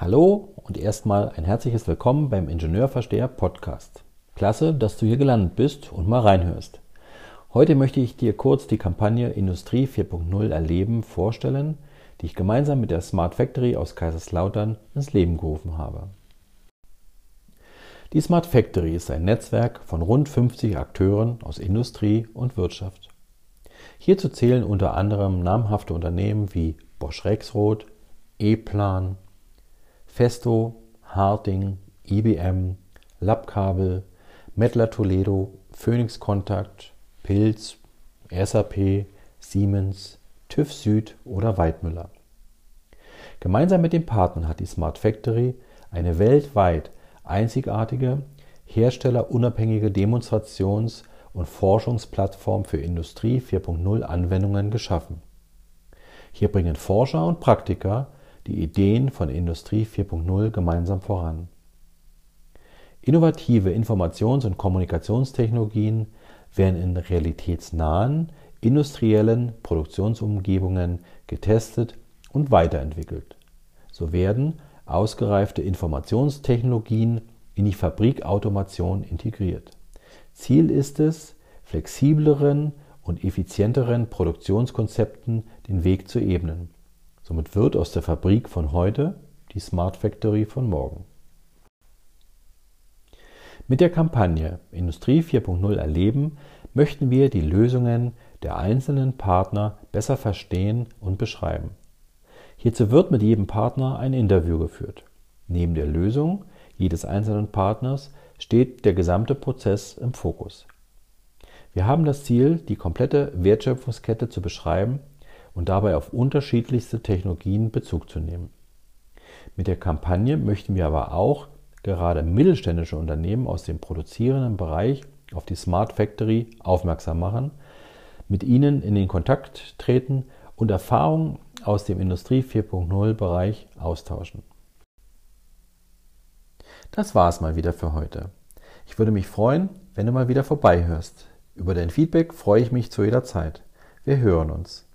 Hallo und erstmal ein herzliches Willkommen beim Ingenieurversteher Podcast. Klasse, dass du hier gelandet bist und mal reinhörst. Heute möchte ich dir kurz die Kampagne Industrie 4.0 erleben vorstellen, die ich gemeinsam mit der Smart Factory aus Kaiserslautern ins Leben gerufen habe. Die Smart Factory ist ein Netzwerk von rund 50 Akteuren aus Industrie und Wirtschaft. Hierzu zählen unter anderem namhafte Unternehmen wie Bosch Rexroth, E-Plan, Festo, Harting, IBM, Labkabel, Mettler Toledo, Phoenix Contact, Pilz, SAP, Siemens, TÜV Süd oder Weidmüller. Gemeinsam mit den Partnern hat die Smart Factory eine weltweit einzigartige, herstellerunabhängige Demonstrations- und Forschungsplattform für Industrie 4.0 Anwendungen geschaffen. Hier bringen Forscher und Praktiker die Ideen von Industrie 4.0 gemeinsam voran. Innovative Informations- und Kommunikationstechnologien werden in realitätsnahen industriellen Produktionsumgebungen getestet und weiterentwickelt. So werden ausgereifte Informationstechnologien in die Fabrikautomation integriert. Ziel ist es, flexibleren und effizienteren Produktionskonzepten den Weg zu ebnen. Somit wird aus der Fabrik von heute die Smart Factory von morgen. Mit der Kampagne Industrie 4.0 erleben möchten wir die Lösungen der einzelnen Partner besser verstehen und beschreiben. Hierzu wird mit jedem Partner ein Interview geführt. Neben der Lösung jedes einzelnen Partners steht der gesamte Prozess im Fokus. Wir haben das Ziel, die komplette Wertschöpfungskette zu beschreiben und dabei auf unterschiedlichste Technologien Bezug zu nehmen. Mit der Kampagne möchten wir aber auch gerade mittelständische Unternehmen aus dem produzierenden Bereich auf die Smart Factory aufmerksam machen, mit ihnen in den Kontakt treten und Erfahrungen aus dem Industrie 4.0 Bereich austauschen. Das war es mal wieder für heute. Ich würde mich freuen, wenn du mal wieder vorbeihörst. Über dein Feedback freue ich mich zu jeder Zeit. Wir hören uns.